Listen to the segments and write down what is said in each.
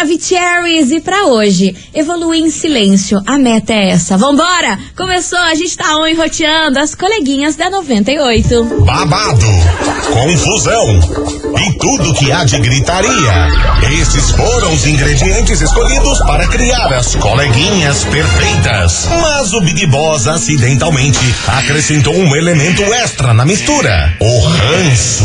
Maravicheries, e pra hoje, evoluir em silêncio. A meta é essa. Vambora! Começou, a gente tá on roteando as coleguinhas da 98. Babado, confusão e tudo que há de gritaria. Esses foram os ingredientes escolhidos para criar as coleguinhas perfeitas. Mas o Big Boss acidentalmente acrescentou um elemento extra na mistura: o ranço.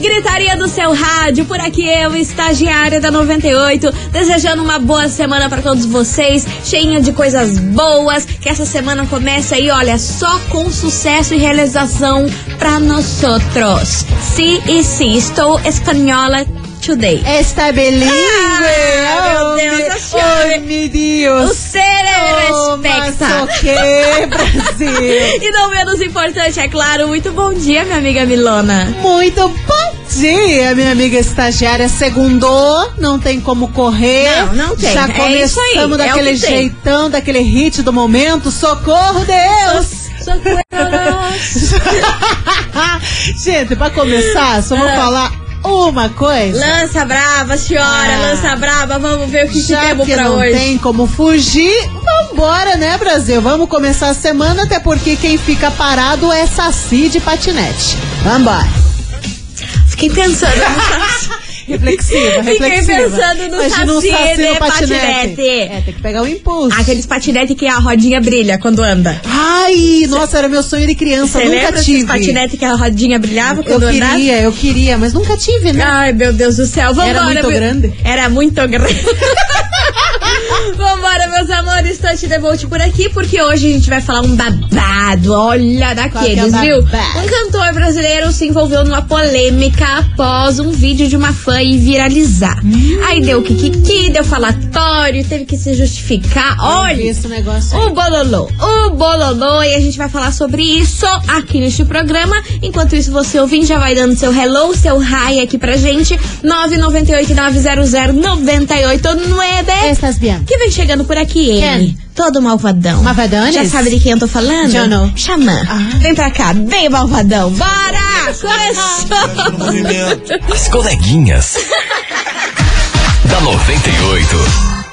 Gritaria do seu rádio, por aqui eu, estagiária da 98, desejando uma boa semana para todos vocês, cheinha de coisas boas, que essa semana comece aí, olha, só com sucesso e realização para nós outros. Sim e sim, estou espanhola today. está bilíngue. Ah, meu Deus, senhora- oh, meu Deus. O ser Oh, o quê, Brasil? E não menos importante, é claro, muito bom dia, minha amiga Milona. Muito bom dia, minha amiga estagiária. Segundou, não tem como correr. Não, não tem. Já É começamos é daquele que tem. jeitão, daquele hit do momento. Socorro, Deus! Socorro. Gente, pra começar, só vou Ah. falar uma coisa. Lança brava, senhora, Ah. lança brava, vamos ver o que, Já temos que pra não hoje. tem como fugir, vambora, né, Brasil? Vamos começar a semana, até porque quem fica parado é Saci de patinete. Vambora. Fiquei pensando no Reflexiva, Fiquei reflexiva. pensando no Imagina um Saci Saci de no patinete. patinete. É, tem que pegar o impulso. Aqueles patinete que a rodinha brilha quando anda. Ai, nossa, era meu sonho de criança, Você nunca tive. patinete que a rodinha brilhava Eu quando andava? queria, eu queria, mas nunca tive, né? Ai, meu Deus do céu. Vambora, Era muito meu- grande? Era muito grande. Vambora, meus amores, the Bolt por aqui, porque hoje a gente vai falar um babado, olha que é daqueles, o viu? Um cantor brasileiro se envolveu numa polêmica após um vídeo de uma fã ir viralizar. Hum. Aí deu kikiki, deu falatório, teve que se justificar. Olha, Esse negócio aí. o bololô, o bololô, e a gente vai falar sobre isso aqui neste programa. Enquanto isso, você ouvinte já vai dando seu hello, seu hi aqui pra gente. 998-900-989. Estas bien. Que vem chegando por aqui ele, Quem? todo malvadão. Malvadones? Já sabe de quem eu tô falando? Já não. Xamã. Ah. Vem pra cá, bem malvadão. Bora! Começou! As coleguinhas. da 98.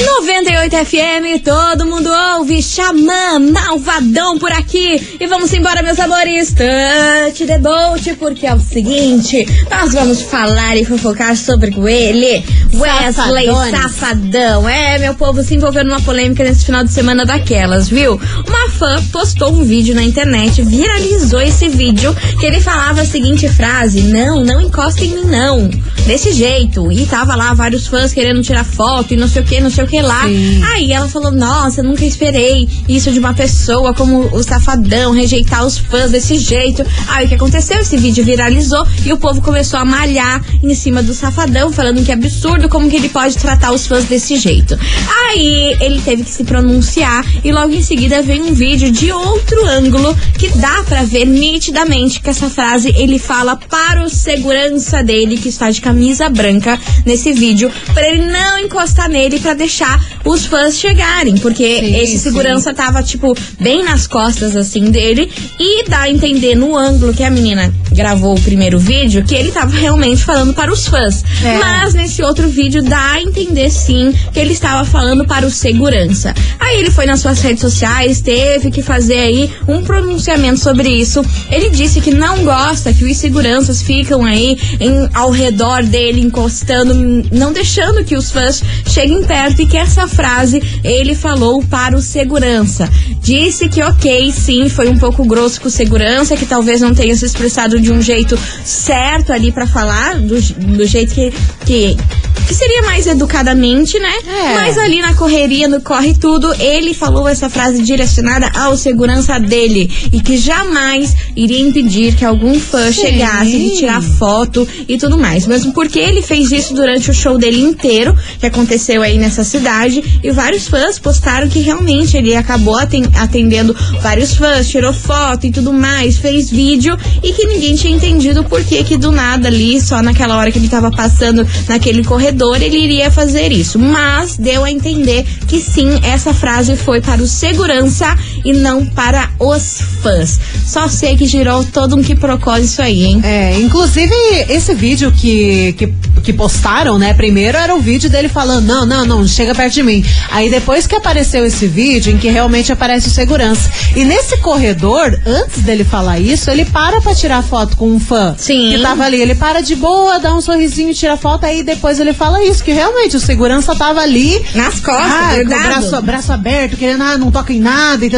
98 FM, todo mundo ouve, Xamã, malvadão por aqui. E vamos embora, meus amores, touch the boat, porque é o seguinte, nós vamos falar e fofocar sobre ele, Wesley Safadones. Safadão. É, meu povo se envolveu numa polêmica nesse final de semana daquelas, viu? Uma fã postou um vídeo na internet, viralizou esse vídeo, que ele falava a seguinte frase, não, não encosta em mim não, desse jeito. E tava lá vários fãs querendo tirar foto e não sei o que, não sei o que lá. Sim. Aí ela falou: Nossa, nunca esperei isso de uma pessoa como o safadão, rejeitar os fãs desse jeito. Aí o que aconteceu? Esse vídeo viralizou e o povo começou a malhar em cima do safadão, falando que é absurdo, como que ele pode tratar os fãs desse jeito. Aí ele teve que se pronunciar e logo em seguida veio um vídeo de outro ângulo que dá pra ver nitidamente que essa frase ele fala para o segurança dele que está de camisa branca nesse vídeo, para ele não encostar nele pra deixar fechar os fãs chegarem, porque Sim, esse sim. segurança tava tipo bem nas costas assim dele e dá a entender no ângulo que a menina gravou o primeiro vídeo que ele tava realmente falando para os fãs. É. Mas nesse outro vídeo dá a entender sim que ele estava falando para o segurança. Aí ele foi nas suas redes sociais, teve que fazer aí um pronunciamento sobre isso. Ele disse que não gosta que os seguranças ficam aí em, ao redor dele, encostando, não deixando que os fãs cheguem perto e que essa frase ele falou para o segurança. Disse que ok, sim, foi um pouco grosso com o segurança, que talvez não tenha se expressado de um jeito certo ali pra falar, do, do jeito que, que, que seria mais educadamente, né? É. Mas ali na correria, no corre tudo, ele falou essa frase direcionada ao segurança dele e que jamais iria impedir que algum fã Sim. chegasse de tirar foto e tudo mais. Mesmo porque ele fez isso durante o show dele inteiro, que aconteceu aí nessa cidade, e vários fãs postaram que realmente ele acabou aten- atendendo vários fãs, tirou foto e tudo mais, fez vídeo e que ninguém tinha entendido por que que do nada ali, só naquela hora que ele tava passando naquele corredor, ele iria fazer isso. Mas deu a entender que sim, essa frase foi para o segurança e não para os fãs. Só sei que girou todo um quiprocó isso aí, hein? É, inclusive, esse vídeo que, que, que postaram, né? Primeiro era o vídeo dele falando: não, não, não, chega perto de mim. Aí depois que apareceu esse vídeo em que realmente aparece o segurança. E nesse corredor, antes dele falar isso, ele para pra tirar foto com um fã Sim. que tava ali. Ele para de boa, dá um sorrisinho, tira foto, aí depois ele fala isso, que realmente o segurança tava ali. Nas costas, ah, com o braço, braço aberto, querendo, ah, não toca em nada e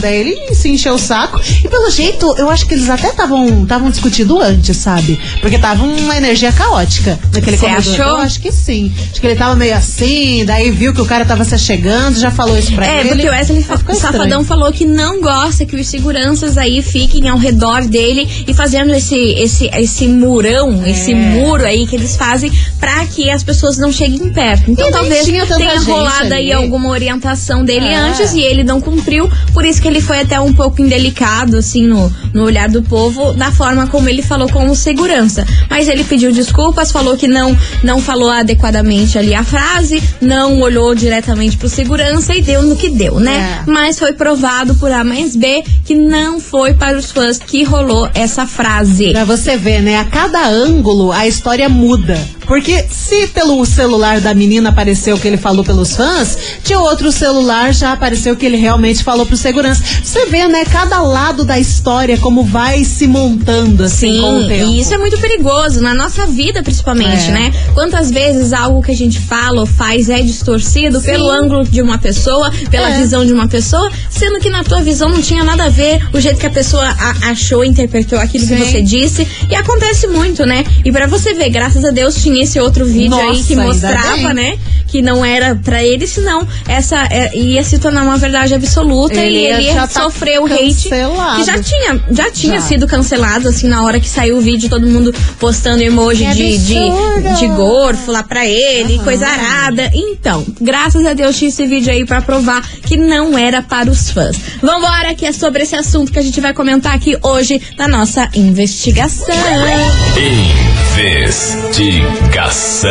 Daí ele se encheu o saco. E pelo jeito, eu acho que eles até estavam estavam discutindo antes, sabe? Porque tava uma energia caótica naquele Você achou? Eu acho que sim. Acho que ele tava meio assim, daí viu que o cara tava se chegando, já falou isso pra É, ele. porque o Wesley ficou Safadão falou que não gosta que os seguranças aí fiquem ao redor dele e fazendo esse, esse, esse murão, É. esse muro aí que eles fazem pra que as pessoas não cheguem perto. Então E talvez tenha rolado aí ali. alguma orientação dele É. antes e ele não cumpriu, por isso que ele foi até um pouco indelicado, assim, no, no olhar do povo, da forma como ele falou com o segurança. Mas ele pediu desculpas, falou que não, não falou adequadamente ali a frase, não olhou diretamente pro segurança e deu no que deu, né? É. Mas foi provado por A mais B que não foi para os fãs que rolou essa frase. Pra você ver, né? A cada ângulo a história muda. Porque se pelo celular da menina apareceu que ele falou pelos fãs, de outro celular já apareceu que ele realmente falou pro segurança. Você vê, né? Cada lado da história como vai se montando assim com o Sim, tempo. e isso é muito perigoso, na nossa vida principalmente, É. né? Quantas vezes algo que a gente fala ou faz é distorcido Sim. pelo ângulo de uma pessoa, pela É. visão de uma pessoa, sendo que na tua visão não tinha nada a ver o jeito que a pessoa a- achou, interpretou aquilo que Sim. você disse. E acontece muito, né? E pra você ver, graças a Deus tinha esse outro vídeo aí Nossa, que ainda mostrava, né? Que não era pra ele, senão essa é, ia se tornar uma verdade absoluta Ele e ele já ia tá sofrer o hate cancelado. que já tinha, já tinha Já. sido cancelado, assim, na hora que saiu o vídeo, todo mundo postando emoji Que de, de, de gorfo lá pra ele, Aham. coisa arada. Então, graças a Deus tinha esse vídeo aí pra provar que não era para os fãs. Vambora, que é sobre esse assunto que a gente vai comentar aqui hoje na nossa investigação. Investigação.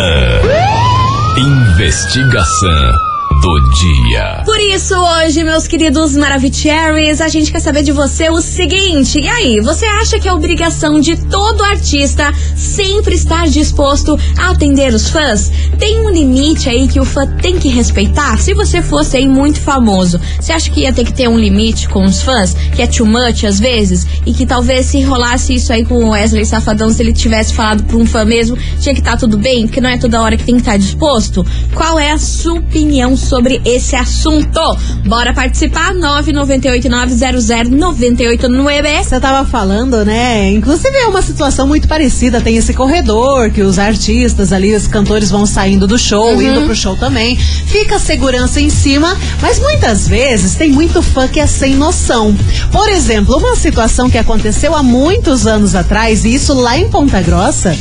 Investigação do dia. Por isso, hoje, meus queridos Maravicheries, a gente quer saber de você o seguinte: e aí, você acha que é obrigação de todo artista sempre estar disposto a atender os fãs? Tem um limite aí que o fã tem que respeitar? Se você fosse aí muito famoso, você acha que ia ter que ter um limite com os fãs? Que é too much às vezes? E que talvez se rolasse isso aí com o Wesley Safadão, se ele tivesse falado pra um fã mesmo, tinha que estar tudo bem? Porque não é toda hora que tem que estar disposto? Qual é a sua opinião sobre esse assunto? Bora participar? 998900989. Você tava falando, né? Inclusive é uma situação muito parecida. Tem esse corredor que os artistas ali, os cantores vão saindo do show, indo pro show também. Fica a segurança em cima, mas muitas vezes tem muito fã que é sem noção. Por exemplo, uma situação que aconteceu há muitos anos atrás, e isso lá em Ponta Grossa.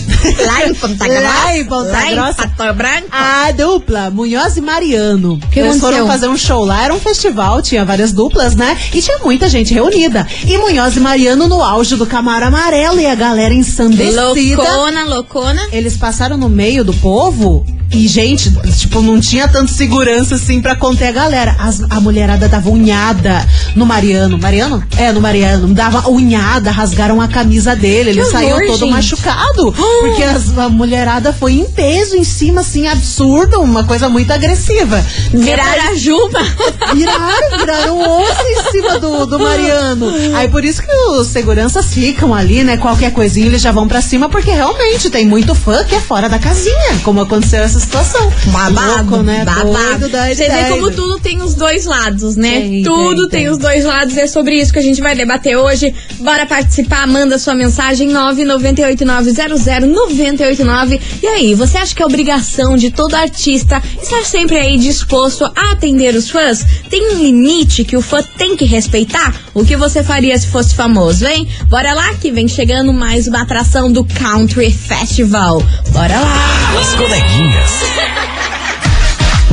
Lá em Ponta Grossa. Lá em Ponta lá Grossa. Em Pato Branco. A dupla Munhoz e Mariano. Que Eles aconteceu? foram fazer um show lá, era um festival, tinha várias duplas, né? E tinha muita gente reunida. E Munhoz e Mariano no auge do Camaro Amarelo e a galera ensandecida. Loucona, loucona. Eles passaram no meio do povo e, gente, tipo, não tinha tanto segurança assim pra conter a galera. As- a mulherada dava unhada no Mariano. Mariano? É, no Mariano. Dava unhada, rasgaram a camisa dele. Ele Que saiu horror, todo gente. machucado. Porque as- a mulherada foi em peso em cima, assim, absurdo. Uma coisa muito agressiva. Viraram a juba. Viraram, viraram osso em cima do, do Mariano. Aí por isso que os seguranças ficam ali, né? Qualquer coisinha eles já vão pra cima, porque realmente tem muito fã que é fora da casinha, como aconteceu essa situação. Babado, Louco, né? babado. Você vê como tudo tem os dois lados, né? Tem, tudo tem, tem, tem. os dois lados. É sobre isso que a gente vai debater hoje. Bora participar, manda sua mensagem 998900989. E aí, você acha que é obrigação de todo artista estar sempre aí disposto disposto a atender os fãs? Tem um limite que o fã tem que respeitar? O que você faria se fosse famoso, hein? Bora lá que vem chegando mais uma atração do Country Festival. Bora lá! As coleguinhas.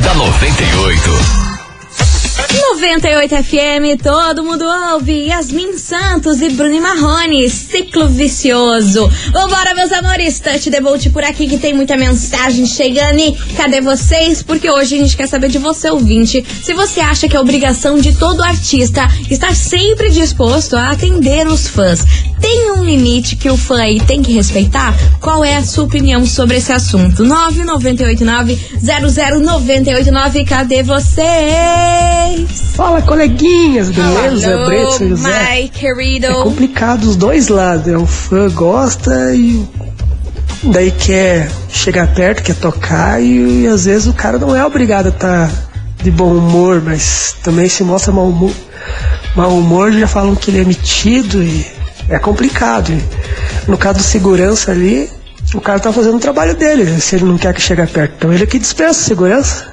da 98. 98 FM, todo mundo ouve. Yasmin Santos e Bruno Marrone, ciclo vicioso. Vambora, meus amores, Touch the Bolt por aqui que tem muita mensagem chegando. E cadê vocês? Porque hoje a gente quer saber de você, ouvinte, se você acha que é obrigação de todo artista estar sempre disposto a atender os fãs. Tem um limite que o fã aí tem que respeitar? Qual é a sua opinião sobre esse assunto? 9989-00989, cadê vocês? Fala, coleguinhas, beleza? Alô, Brito, José. my querido. É complicado os dois lados. É, o fã gosta e daí quer chegar perto, quer tocar e, às vezes o cara não é obrigado a estar de bom humor, mas também se mostra mau humor, mau humor já falam que ele é metido e é complicado. No caso do segurança ali, o cara tá fazendo o trabalho dele, se ele não quer que chegue perto. Então ele é que dispensa segurança.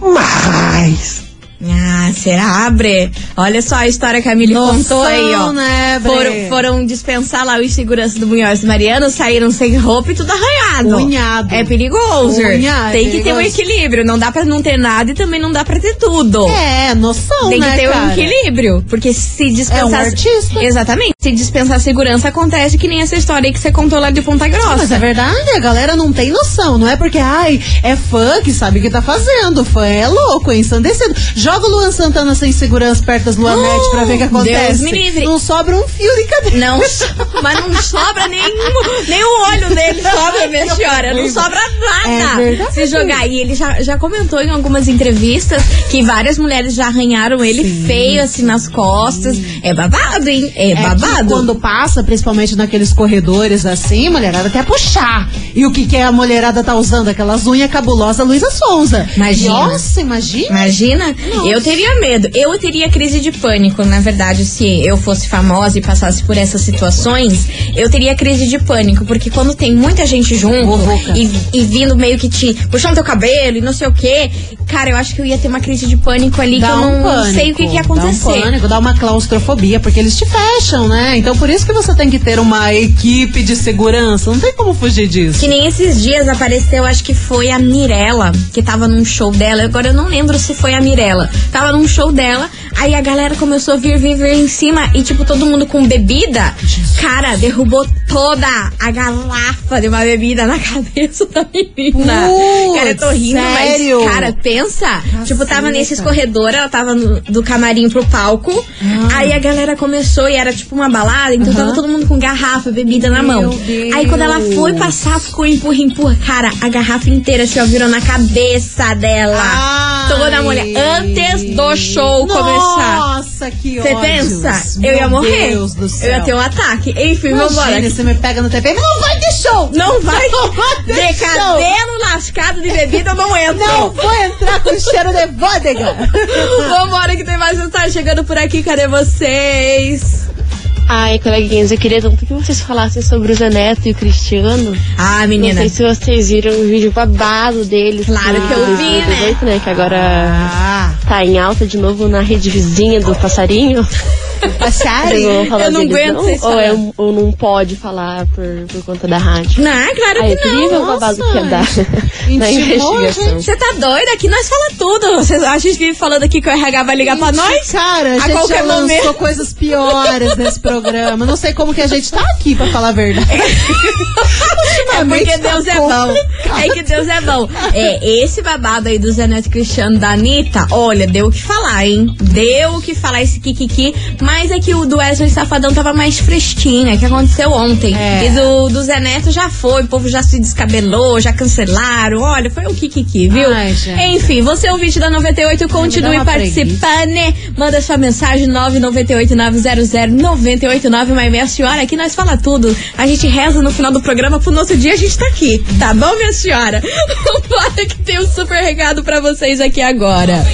Mas Ah, será, Bre? Olha só a história que a Mili Noção, contou aí, ó. né, Bre? foram, foram dispensar lá os seguranças do Munhoz Mariano, saíram sem roupa e tudo arranhado. Unhado. É perigoso. Unhado, Tem é que ter um perigoso. equilíbrio. Não dá pra não ter nada e também não dá pra ter tudo. É, noção, Tem que né, ter um cara? equilíbrio. Porque se dispensar. É um artista. Exatamente. Se dispensar segurança, acontece que nem essa história aí que você contou lá de Ponta Grossa. Mas é verdade, a galera não tem noção. Não é porque, ai, é fã que sabe o que tá fazendo. Fã é louco, é ensandecido. Joga o Luan Santana sem segurança perto das Luanete pra ver o que acontece. Deus me livre. Não sobra um fio de cabelo. Não, mas não sobra nenhum, nem o olho dele sobra, minha senhora. Não sobra É nada. verdade. Se jogar. E ele já, já comentou em algumas entrevistas que várias mulheres já arranharam ele feio, assim, nas costas. É babado, hein? É, É babado. quando passa, principalmente naqueles corredores assim, a mulherada quer puxar. E o que, que a mulherada tá usando? Aquelas unhas cabulosas Luísa Sonza. Imagina. Nossa, imagina. Imagina? Eu teria medo. Eu teria crise de pânico, na verdade, se eu fosse famosa e passasse por essas situações, eu teria crise de pânico, porque quando tem muita gente junto e, e vindo meio que te puxando teu cabelo e não sei o quê, cara, eu acho que eu ia ter uma crise de pânico ali que Dá eu um não pânico, sei o que, que ia Dá um acontecer. pânico, dá uma claustrofobia, porque eles te fecham, né? Então por isso que você tem que ter uma equipe de segurança. Não tem como fugir disso. Que nem esses dias apareceu, acho que foi a Mirella, que tava num show dela. Agora eu não lembro se foi a Mirella. Tava num show dela, aí a galera começou a vir, vir, vir em cima e, tipo, todo mundo com bebida. Cara, derrubou toda a garrafa de uma bebida na cabeça da menina. Putz, cara, eu tô rindo, sério? mas, cara, pensa. Tipo, tava Caceta. nesses corredores, ela tava no- do camarim pro palco. Aí a galera começou e era tipo uma balada, então tava Ah. Aham. todo mundo com garrafa, bebida na mão. Meu Aí quando ela foi Deus. passar, ficou empurra, empurra. Cara, a garrafa inteira se assim, virou na cabeça dela. Ai. Toda mulher. Antes do show Nossa, que Você pensa? Meu eu ia morrer. Deus do céu. Eu ia ter um ataque. Enfim, vambora. Imagina, você me pega no TP. Não vai ter show! Não vai. Não vai ter De show! cabelo lascado de bebida, eu não entro. Não vou entrar com cheiro de vodka! Vambora que tem mais mensagem chegando por aqui. Cadê vocês? Ai, coleguinhas, eu queria tanto que vocês falassem sobre o Zé Neto e o Cristiano. Ah, Não menina. sei se vocês viram o vídeo babado deles. Claro que eu vi, né? 2018, né? Que agora Ah, tá em alta de novo na rede vizinha do passarinho. Falar eu não aguento não? vocês ou, é, ou não pode falar por, por conta da rádio. Não, claro Ai, eu que não. o babado que ia dar na investigação. Você tá doida? Aqui nós fala tudo. Vocês- A gente vive falando aqui que o RH vai ligar pra nós? Cara, a, A gente qualquer já lançou momento. coisas piores nesse programa. Não sei como que a gente tá aqui, pra falar a verdade. É Ultimamente porque tá Deus é bom. É que Deus é bom. É, esse babado aí do Zé Neto Cristiano da Anitta, olha, deu o que falar, hein? Deu o que falar esse kikiki. Mas é que o do Wesley Safadão tava mais fresquinho, é que aconteceu ontem. É. E do, do Zé Neto já foi, o povo já se descabelou, já cancelaram. Olha, foi um kikiki, viu? Ai, gente. Enfim, você é ouvinte da 98, continue participando. né? Manda sua mensagem 998 900 989, mas minha senhora, aqui nós fala tudo. A gente reza no final do programa pro nosso dia a gente tá aqui. Tá bom, minha senhora? Bora que tem um super recado pra vocês aqui agora.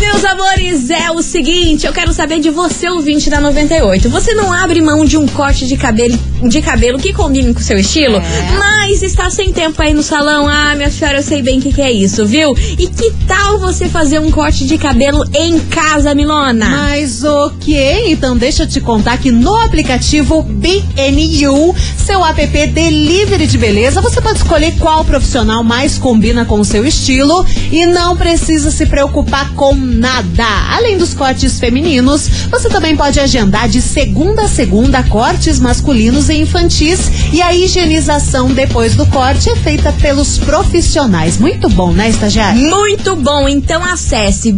Meus amores, é o seguinte, eu quero saber de de você, ouvinte da 98. Você não abre mão de um corte de cabelo, de cabelo que combine com o seu estilo, mas está sem tempo aí no salão. Ah, minha senhora, eu sei bem o que, que é isso, viu? E que tal você fazer um corte de cabelo em casa, Milona? Mas ok, então deixa eu te contar que no aplicativo BNU, seu app Delivery de Beleza, você pode escolher qual profissional mais combina com o seu estilo e não precisa se preocupar com nada. Além dos cortes femininos, você também pode agendar de segunda a segunda cortes masculinos e infantis e a higienização depois do corte é feita pelos profissionais. Muito bom, né, estagiário? Muito bom, então acesse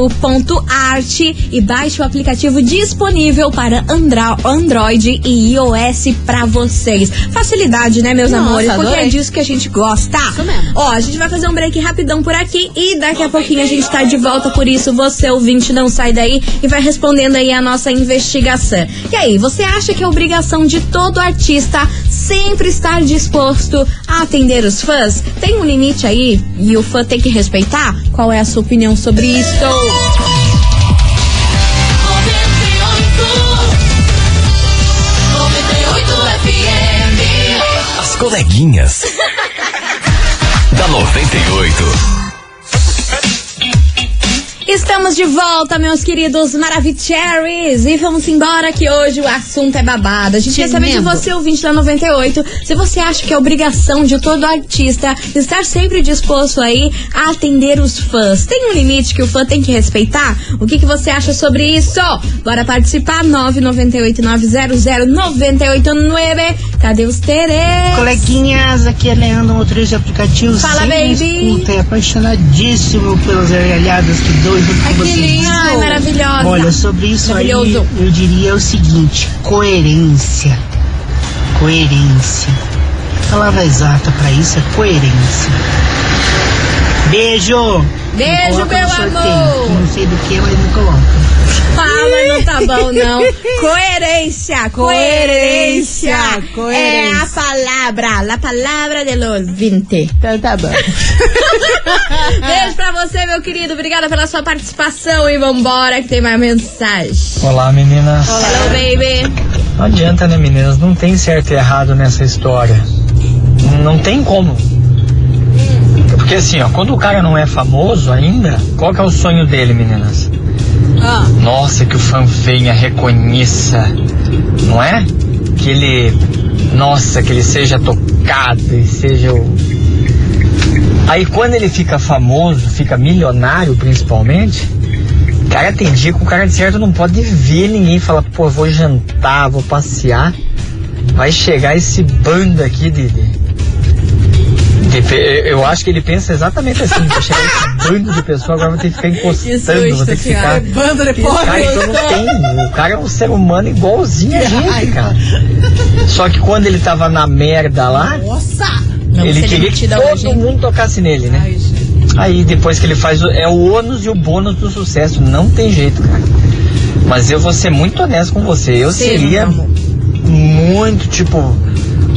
bnu.art e baixe o aplicativo disponível para Andra- Android e iOS pra vocês. Facilidade, né, meus Nossa, amores? Porque adorei. é disso que a gente gosta. Isso mesmo. Ó, a gente vai fazer um break rapidão por aqui e daqui a pouquinho a gente tá de volta. Por isso, você ouvinte, não sai daí e vai respondendo aí a nossa investigação. E aí, você acha que é obrigação de todo artista sempre estar disposto a atender os fãs? Tem um limite aí e o fã tem que respeitar? Qual é a sua opinião sobre isso? As coleguinhas. da 98. Estamos de volta, meus queridos Maravicheries. E vamos embora que hoje o assunto é babado. A gente quer saber de você, ouvinte da 98, se você acha que é obrigação de todo artista estar sempre disposto aí a atender os fãs. Tem um limite que o fã tem que respeitar? O que, que você acha sobre isso? Bora participar? 998-900-989. Cadê os Tere? Coleguinhas, aqui é Leandro, motorista de aplicativo. Fala, baby. Escuta, é apaixonadíssimo pelas gargalhadas que Ai, maravilhosa. Olha, sobre isso aí, eu diria o seguinte: coerência. Coerência. A palavra exata pra isso é coerência. Beijo! Beijo, meu sorteio, amor. que Não sei do que, mas me coloca. Ah, mas não tá bom, não. Coerência, coerência. Coerência. É a palavra, a palavra de los 20. Então tá bom. Beijo pra você, meu querido. Obrigada pela sua participação e vambora que tem mais mensagem. Olá meninas. Hello, baby. Não adianta, né, meninas? Não tem certo e errado nessa história. Não tem como. Porque assim, ó, quando o cara não é famoso ainda, qual que é o sonho dele, meninas? Ah, Nossa, que o fã venha, reconheça, não é? Que ele, nossa, que ele seja tocado e seja o. Aí quando ele fica famoso, fica milionário principalmente, cara, tem dia que o cara de certo não pode ver ninguém falar, pô, vou jantar, vou passear. Vai chegar esse bando aqui de. de- eu acho que ele pensa exatamente assim, vai chegar esse bando de pessoas, agora vou ter que ficar encostando, vou ter que ficar. bando de Cara, então não tem. O cara é um ser humano igualzinho a gente, cara. Só que quando ele tava na merda lá, Nossa! Ele ser queria que todo hoje, mundo tocasse nele, né? Ai. Aí depois que ele faz, é o ônus e o bônus do sucesso. Não tem jeito, cara. Mas eu vou ser muito honesto com você. Eu Seja, seria muito, tipo.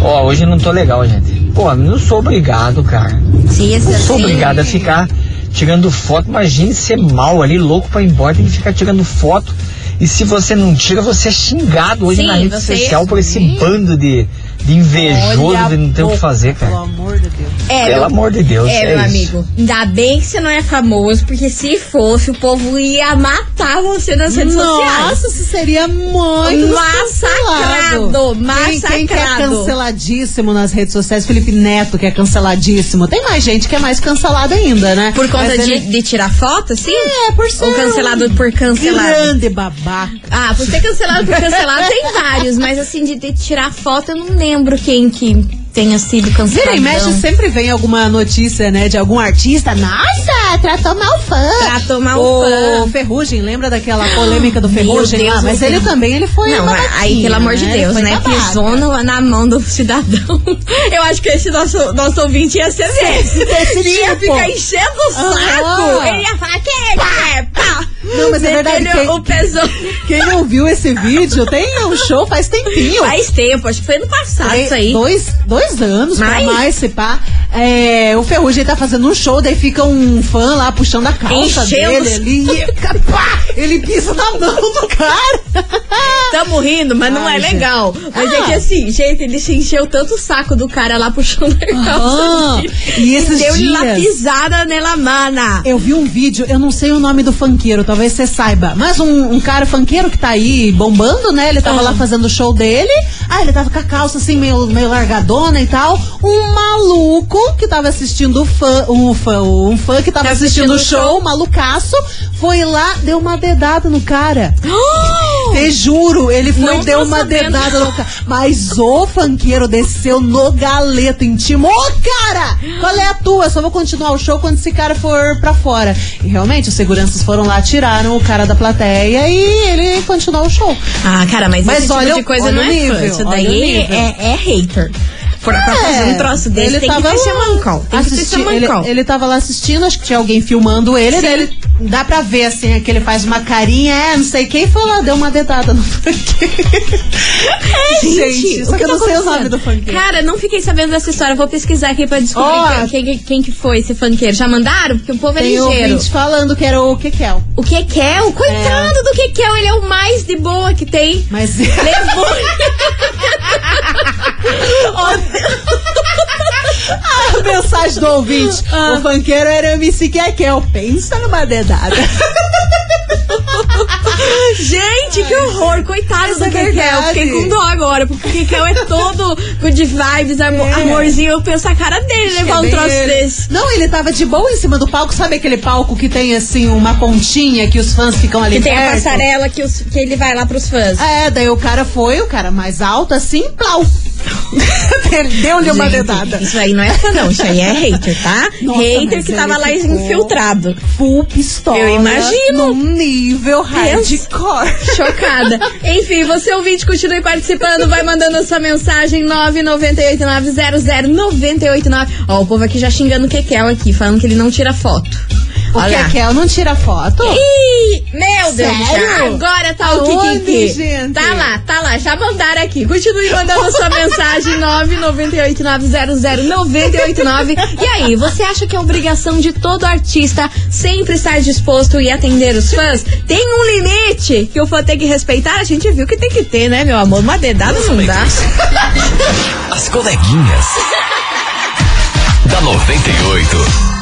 Ó, hoje eu não tô legal, gente. Pô, não sou obrigado, cara. Sim, Não sou assim. obrigado a ficar tirando foto. Imagine ser mal ali, louco pra ir embora, tem que ficar tirando foto. E se você não tira, você é xingado hoje Sim, na rede você- social por esse bando de, de invejoso Olha de não ter o que fazer, Pelo cara. amor de Deus. É, Pelo amor de Deus. É, meu isso. amigo. Ainda bem que você não é famoso, porque se fosse, o povo ia matar você nas redes sociais. Nossa, isso seria muito Massacrado, cancelado. Quem, quem que é massacrado. canceladíssimo nas redes sociais? Felipe Neto, que é canceladíssimo. Tem mais gente que é mais cancelada ainda, né? Por conta de, ele- de tirar foto, assim? É, por ser Ou cancelado por cancelado? Grande babaca. Ah, por ser cancelado por cancelado tem vários, mas assim, de, de tirar foto eu não lembro quem que tenha sido cancelado. Vira e mexe, sempre vem alguma notícia, né, de algum artista. Nossa, tratou mal fã. Tratou mal o fã. Ferrugem, lembra daquela polêmica do Ferrugem Deus, lá? Mas o ele também, ele foi Não, aí, pelo amor de né? Deus, né? Pisou na mão do cidadão. Eu acho que esse nosso, nosso ouvinte ia ser desse. desse ia tipo. ficar enchendo o saco. Aham. Ele ia falar, quem é? Pá. Não, mas é verdade, quem- O pesão. Quem não viu esse vídeo, tem um show faz tempinho. Faz tempo, acho que foi ano passado Aí, isso aí. Dois, dois anos pra Mais? mais se pá. É, o Ferrugem tá fazendo um show, daí fica um fã lá puxando a calça Enchendo dele ali. E, pá, ele pisa na mão do cara. Tamo rindo, mas não Ai, é gente. legal. Mas é Ah. que assim, gente, ele se encheu tanto o saco do cara lá puxando a calça dele. E esses deu-lhe dias- lá pisada nela, mana. Eu vi um vídeo, eu não sei o nome do funkeiro, talvez você saiba, mas um, um cara funkeiro que tá aí bombando, né? Ele tava Ah. lá fazendo o show dele. Ah, ele tava com a calça assim, meio, meio largadona e tal. Um maluco que tava assistindo o fã, um fã, um fã que tava Tava assistindo, assistindo o show, um malucaço, foi lá, deu uma dedada no cara. Te juro, ele foi e deu uma sabendo. dedada no cara. Mas o funkeiro desceu no galeto, intimou, ô cara! Qual é a tua? Só vou continuar o show quando esse cara for pra fora. E realmente, os seguranças foram lá, tiraram o cara da plateia e ele continuou o show. Ah, cara, mas, Mas esse tipo olha de o- coisa não é fã. nível, Isso olha o daí é, é hater. Pra, pra fazer um troço desse ele tem que tava ter ser lá mancão. Tem que ser mancão. Ele, ele tava lá assistindo, acho que tinha alguém filmando ele, daí ele dá pra ver assim, que ele faz uma carinha, é, não sei quem foi lá, deu uma dedada no funkeiro. É, gente, só o que eu tá não sei o nome do funkeiro. Cara, não fiquei sabendo dessa história. Vou pesquisar aqui pra descobrir Ó. quem, quem, quem que foi esse funkeiro. Já mandaram? Porque o povo é Tem ligeiro. ouvinte falando que era o Kekel. O Kekel, coitado do Kekel, ele é o mais de boa que tem. Mas Levou. a mensagem do ouvinte. Ah. O funkeiro era MC Kekel. Pensa numa dedada. Gente, que horror, coitado do é Kekel. Fiquei com dó agora, porque o Kekel é todo good vibes, amor, É. amorzinho. Eu penso a cara dele levar um bem troço ele. desse. Não, ele tava de boa em cima do palco. Sabe aquele palco que tem assim uma pontinha que os fãs ficam ali Que tem a perto? passarela que, os- que ele vai lá pros fãs. É, daí o cara foi, o cara mais alto, assim, plau. Ele Deu-lhe uma dedada. Isso aí não é fã, não. Isso aí é hater, tá? Nossa, hater que tava lá infiltrado. Full pistola. Eu imagino. Num nível hardcore. Chocada. Enfim, você ouvinte, continue participando, vai mandando a sua mensagem 998900989. Ó, o povo aqui já xingando o Kekel aqui, falando que ele não tira foto. O Olha. Kekel não tira foto? Ih, meu Deus Sério? Agora tá o Aonde, Kikiki. gente? Tá lá, tá lá. Já mandaram aqui. Continue mandando a sua mensagem 998900989. E aí, você acha que é obrigação de todo artista sempre estar disposto e atender os fãs? Tem um limite que o fã tem que respeitar? A gente viu que tem que ter, né, meu amor? Uma dedada não dá. As coleguinhas. da 98.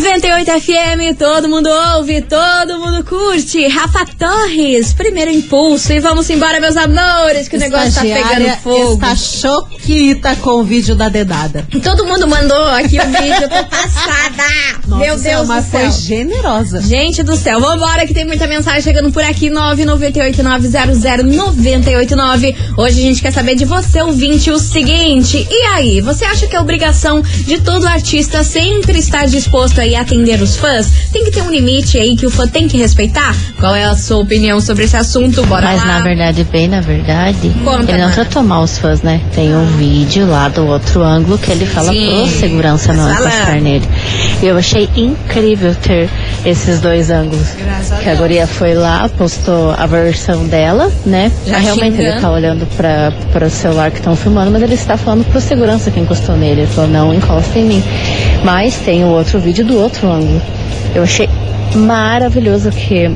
98 FM, todo mundo ouve, todo mundo curte. Rafa Torres, primeiro impulso. E vamos embora, meus amores, que o negócio tá pegando fogo. Está choquita com o vídeo da dedada. Todo mundo mandou aqui o vídeo, eu tô passada. Nossa, Meu Deus mas do foi céu. generosa. Gente do céu, vambora que tem muita mensagem chegando por aqui, 998900989. Hoje a gente quer saber de você, ouvinte, o seguinte. E aí, você acha que é obrigação de todo artista sempre estar disposto aí atender os fãs? Tem que ter um limite aí que o fã tem que respeitar? Qual é a sua opinião sobre esse assunto? Bora Mas lá. na verdade, bem na verdade, Conta, ele não tratou mal os fãs, né? Tem um vídeo lá do outro ângulo que ele fala Sim, pro segurança não encostar nele. E eu achei incrível ter esses dois ângulos. Graças Que a guria foi lá, postou a versão dela, né? Já realmente xingando. ele tá olhando pra, para o celular que estão filmando, mas ele está falando pro segurança que encostou nele. Ele falou, não encosta em mim. Mas tem o outro vídeo do outro ângulo. Eu achei maravilhoso que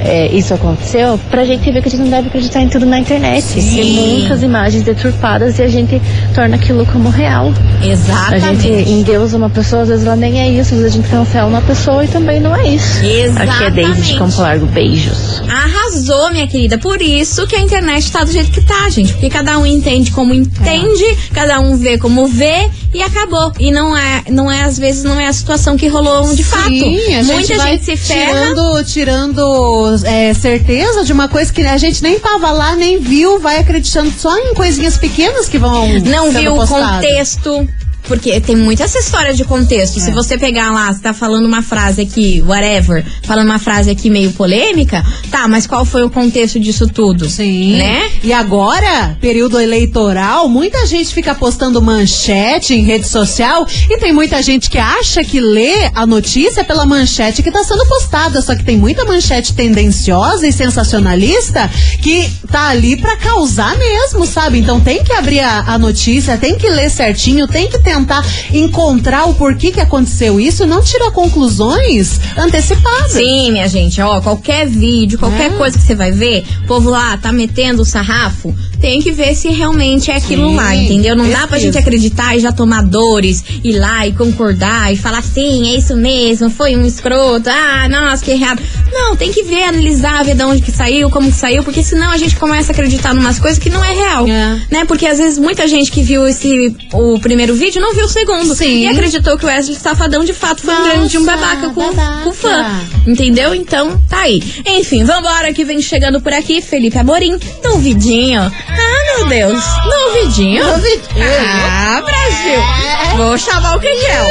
é, isso aconteceu pra gente ver que a gente não deve acreditar em tudo na internet. Tem muitas imagens deturpadas e a gente torna aquilo como real. A Exatamente. gente endeusa uma pessoa, às vezes ela nem é isso, às vezes a gente cancela uma pessoa e também não é isso. Aqui é Exatamente. Daisy de Campo Largo, beijos. Arrasou, minha querida. Por isso que a internet tá do jeito que tá, gente. Porque cada um entende como entende, cada um vê como vê e acabou. E não é, não é às vezes não é a situação que rolou de fato. Sim, a gente Muita gente se ferra. tirando, tirando é, certeza de uma coisa que a gente nem tava lá, nem viu, vai acreditando só em coisinhas pequenas que vão Não viu o contexto. Porque tem muita essa história de contexto. É. Se você pegar lá, você tá falando uma frase aqui, whatever, falando uma frase aqui meio polêmica, tá, mas qual foi o contexto disso tudo? Sim. Né? E agora, período eleitoral, muita gente fica postando manchete em rede social e tem muita gente que acha que lê a notícia pela manchete que tá sendo postada. Só que tem muita manchete tendenciosa e sensacionalista que tá ali pra causar mesmo, sabe? Então tem que abrir a, a notícia, tem que ler certinho, tem que tentar encontrar o porquê que aconteceu isso não tirar conclusões antecipadas. Sim, minha gente, ó, qualquer vídeo, qualquer É. coisa que você vai ver, o povo lá tá metendo o sarrafo, tem que ver se realmente é aquilo Sim, lá, entendeu? Não dá pra gente acreditar e já tomar dores, ir lá e concordar e falar sim, é isso mesmo, foi um escroto, ah, nossa, que errado. Não, tem que ver, analisar, ver de onde que saiu, como que saiu, porque senão a gente começa a acreditar em umas coisas que não é real, É. né? Porque às vezes muita gente que viu esse o primeiro vídeo não viu o segundo Sim. e acreditou que o Wesley Safadão de fato foi um Nossa, grande um babaca com, babaca. com o fã. Entendeu? Então, tá aí. Enfim, vambora que vem chegando por aqui, Felipe Amorim, no vidinho. Ah, meu Deus, no vidinho. Ah, Brasil. Vou chamar o Kegel.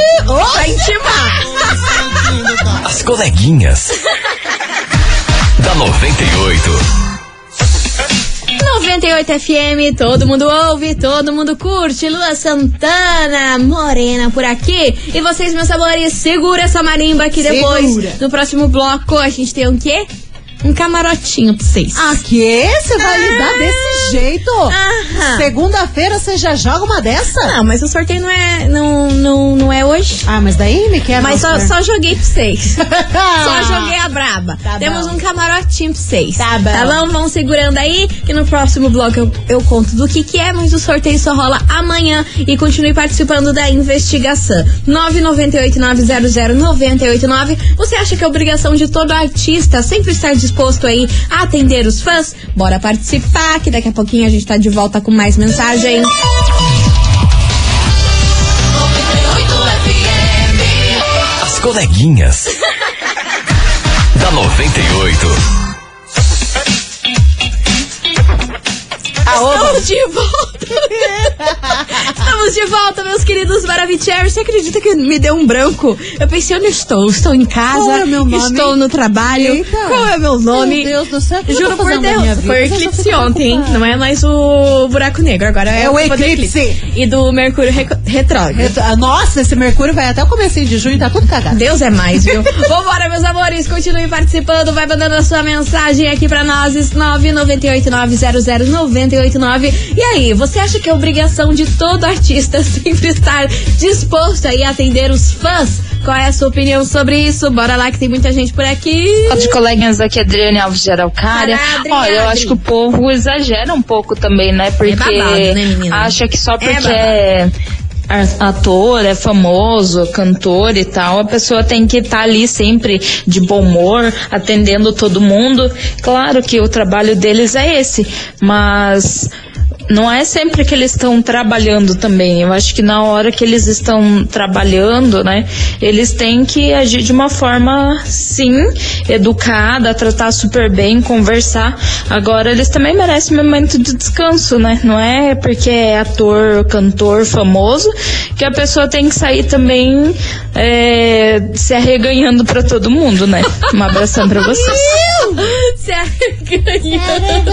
Pra intimar. As coleguinhas. da 98. 98 FM, todo mundo ouve, todo mundo curte. Lua Santana, morena por aqui. E vocês, meus amores, segura essa marimba que depois, no próximo bloco, a gente tem o quê? Um camarotinho pra vocês. Ah, que? Você vai lidar desse jeito? Segunda-feira você já joga uma dessa? Não, mas o sorteio não é, não, não, não é hoje. Ah, mas daí me quebra. Mas só, só joguei pra vocês. Só joguei a braba. Tá Temos bom. um camarotinho pra vocês. Tá bom. Tá bom? Vão segurando aí, que no próximo bloco eu, eu conto do que que é, mas o sorteio só rola amanhã e continue participando da investigação. 998-900-989. Você acha que é obrigação de todo artista sempre estar disposto aí a atender os fãs? Bora participar, que daqui a pouquinho a gente tá de volta com mais mensagem. As coleguinhas. da 98. Estamos de volta! Estamos de volta, meus queridos Maravicherry. Você acredita que me deu um branco? Eu pensei, onde estou? Estou em casa? Qual é meu nome? Estou no trabalho? Eita. Qual é o meu nome? Meu Deus do céu, Juro por Deus, foi o eclipse ontem, preocupada. Não é mais o buraco negro, agora é, É o do eclipse. E do Mercúrio re- retrógrado. Ret- ah, Nossa, esse Mercúrio vai até o comecinho de junho e tá tudo cagado. Deus é mais, viu? Vambora, meus amores, continue participando, vai mandando a sua mensagem aqui pra nós, 998900989. E aí, você acha que é obrigação de todo artista sempre estar disposto aí a atender os fãs? Qual é a sua opinião sobre isso? Bora lá que tem muita gente por aqui. De coleguinhas aqui, Adriane Alves de Araucária. Adri, Olha, eu acho que o povo exagera um pouco também, né? Porque babado, né, acha que só porque babado. é, a- ator, é famoso, cantor e tal, a pessoa tem que estar ali sempre de bom humor, atendendo todo mundo. Claro que o trabalho deles é esse, mas não é sempre que eles estão trabalhando também. Eu acho que na hora que eles estão trabalhando, né, eles têm que agir de uma forma, sim, educada, tratar super bem, conversar. Agora, eles também merecem um momento de descanso, né? Não é porque é ator, cantor famoso que a pessoa tem que sair também é, se arreganhando pra todo mundo, né? Um abração pra vocês. Se arreganhando.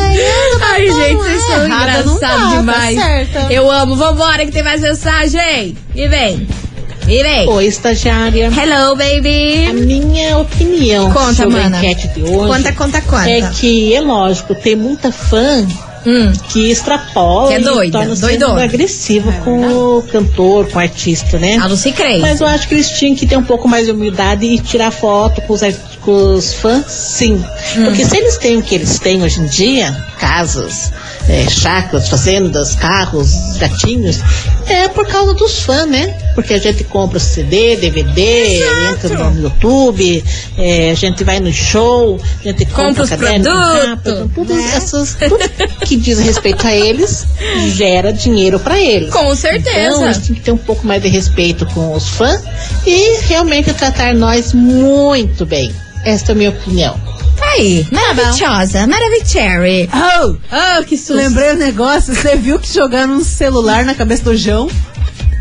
Ai, gente, vocês são Errada não engraçados tá, tá demais. certa. Eu amo. Vambora que tem mais mensagem. E vem. E vem. Oi, estagiária. Hello, A baby. minha opinião Conta, sobre mana. a enquete de hoje Conta, conta, conta. é que, é lógico, tem muita fã Hum. que extrapola Que é doida, e torna doidona. sendo agressivo com o cantor, com o artista, né? A Lucy Crazy. Mas eu acho que eles tinham que ter um pouco mais de humildade e tirar foto com os, com os fãs, sim. Hum. Porque se eles têm o que eles têm hoje em dia, casas, é, chácaras, fazendas, carros, gatinhos, é por causa dos fãs, né? Porque a gente compra CD, DVD, entra no YouTube, é, a gente vai no show, a gente Compra compra os caderno, rápido, tudo, né? essas, tudo que diz respeito a eles gera dinheiro para eles. Com certeza. Então, eles têm que ter um pouco mais de respeito com os fãs e realmente tratar nós muito bem. Esta é a minha opinião. Tá aí. Maravilhosa. Maravicherry. Oh, Oh, que susto. lembrei um negócio. Você viu que jogaram um celular na cabeça do João?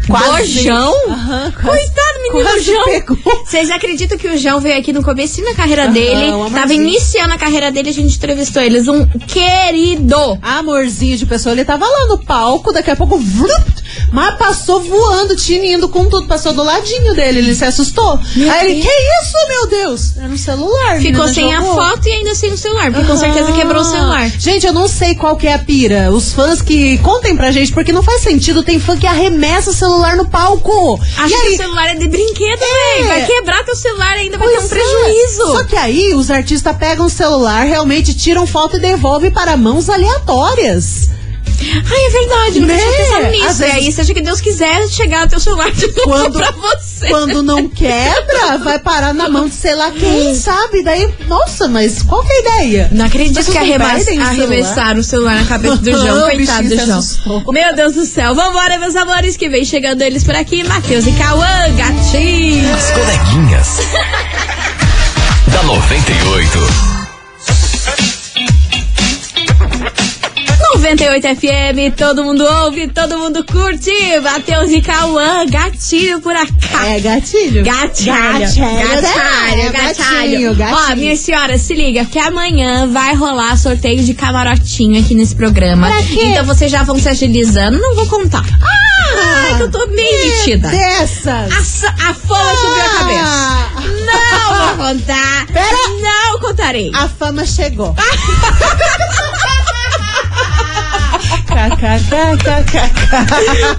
Do João? Quase- Coitado, menino quase João. pegou. Vocês acreditam que o João veio aqui no começo da carreira Aham, dele? um Tava iniciando a carreira dele, a gente entrevistou eles. Um querido. Amorzinho de pessoa, ele tava lá no palco, daqui a pouco vlup, Mas passou voando, tinindo com tudo. Passou do ladinho dele, ele se assustou. Meu Aí ele, Deus. que isso, meu Deus? Era no celular. Ficou sem a jogou. foto e ainda sem o celular, porque com Aham. certeza quebrou o celular. Gente, eu não sei qual que é a pira. Os fãs que contem pra gente, porque não faz sentido. Tem fã que arremessa o celular no palco. Acho e que o celular é de brinquedo, É. velho. Vai quebrar teu celular ainda, vai ter um é. prejuízo. Só que aí os artistas pegam o celular, realmente tiram foto e devolvem para mãos aleatórias. Ai, é verdade, nunca Né? tinha pensado nisso. Às E aí, vezes- seja que Deus quiser chegar no teu celular de novo Quando- pra você. Quando não quebra, vai parar na mão de sei lá quem, sabe? Daí, nossa, mas qual que é a ideia? Não acredito que não arrema- perdem o celular? arremessaram o celular na cabeça do João. O Coitado do João. assustou. Meu Deus do céu. Vambora, meus amores, que vem chegando eles por aqui. Matheus e Cauã, gatinho. As coleguinhas. da 98. 98 FM, todo mundo ouve, todo mundo curte. Matheus e Cauã, gatinho por acá. É gatilho. Gatilho. Gatilho, Gatilho, é, gatilho. gatinho. Ó, minha senhora, se liga, que amanhã vai rolar sorteio de camarotinho aqui nesse programa. Pra quê? Então vocês já vão se agilizando, não vou contar. Ah, que eu tô meio metida. Dessas. A, a fama subiu a cabeça. Ah, Não vou contar. Pera. Não contarei. a fama chegou.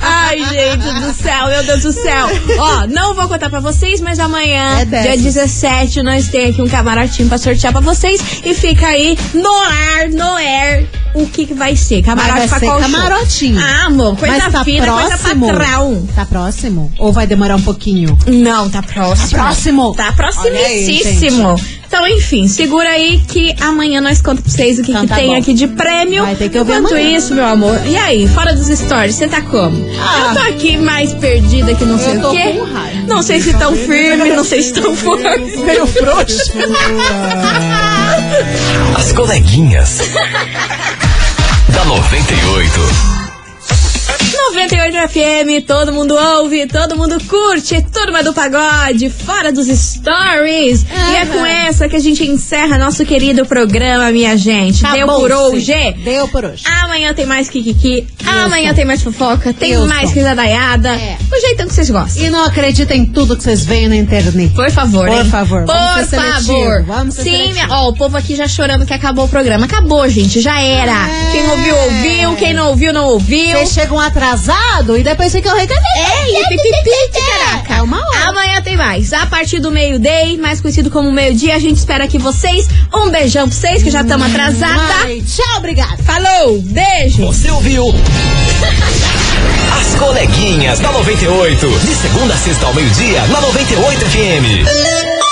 Ai, gente do céu, meu Deus do céu. Ó, não vou contar pra vocês, mas amanhã, É dia dessas. 17, nós temos aqui um camarotinho pra sortear pra vocês. E fica aí no ar, no air, o que, que vai ser. Camarote vai pra ser qual show? camarotinho. Ah, amor, coisa Mas tá fina, próximo. coisa patrão. Tá próximo? Ou vai demorar um pouquinho? Não, tá próximo. Tá próximo? Tá proximíssimo. Então, enfim, segura aí que amanhã nós contamos pra vocês o que, Então que tá tem bom. aqui de prêmio. Vai ter que ouvir Enquanto amanhã. isso, meu amor. E aí, fora dos stories, você tá como? Ah. eu tô aqui mais perdida que não sei Eu tô o quê. com raiva. Não sei se tão firme, não sei se tão forte. Meio frouxo. As coleguinhas. da 98. 98 FM, todo mundo ouve, todo mundo curte, turma do pagode, fora dos stories. E é com essa que a gente encerra nosso querido programa, minha gente. Deu por hoje. Deu por hoje. Amanhã tem mais Kikiki. Amanhã tem mais fofoca. Tem Wilson. mais risadaiada. É. O jeitão que vocês gostam. E não acredita em tudo que vocês veem na internet. Por favor, Por hein? favor, Por vamos favor. vamos ser Sim, minha, ó, o povo aqui já chorando que acabou o programa. Acabou, gente, já era. É. Quem ouviu, ouviu. Quem não ouviu, não ouviu. Vocês chegam atrasado e depois ficam reclamando. É, e pipipi, caraca. É uma hora. Amanhã tem mais. A partir do meio-day, mais conhecido como meio-dia, a gente espera aqui vocês. Um beijão pra vocês, que já estamos atrasadas. Ai, tchau, obrigada. Falou, beijo. Você ouviu? As coleguinhas da 98. De segunda a sexta ao meio-dia, na 98 FM.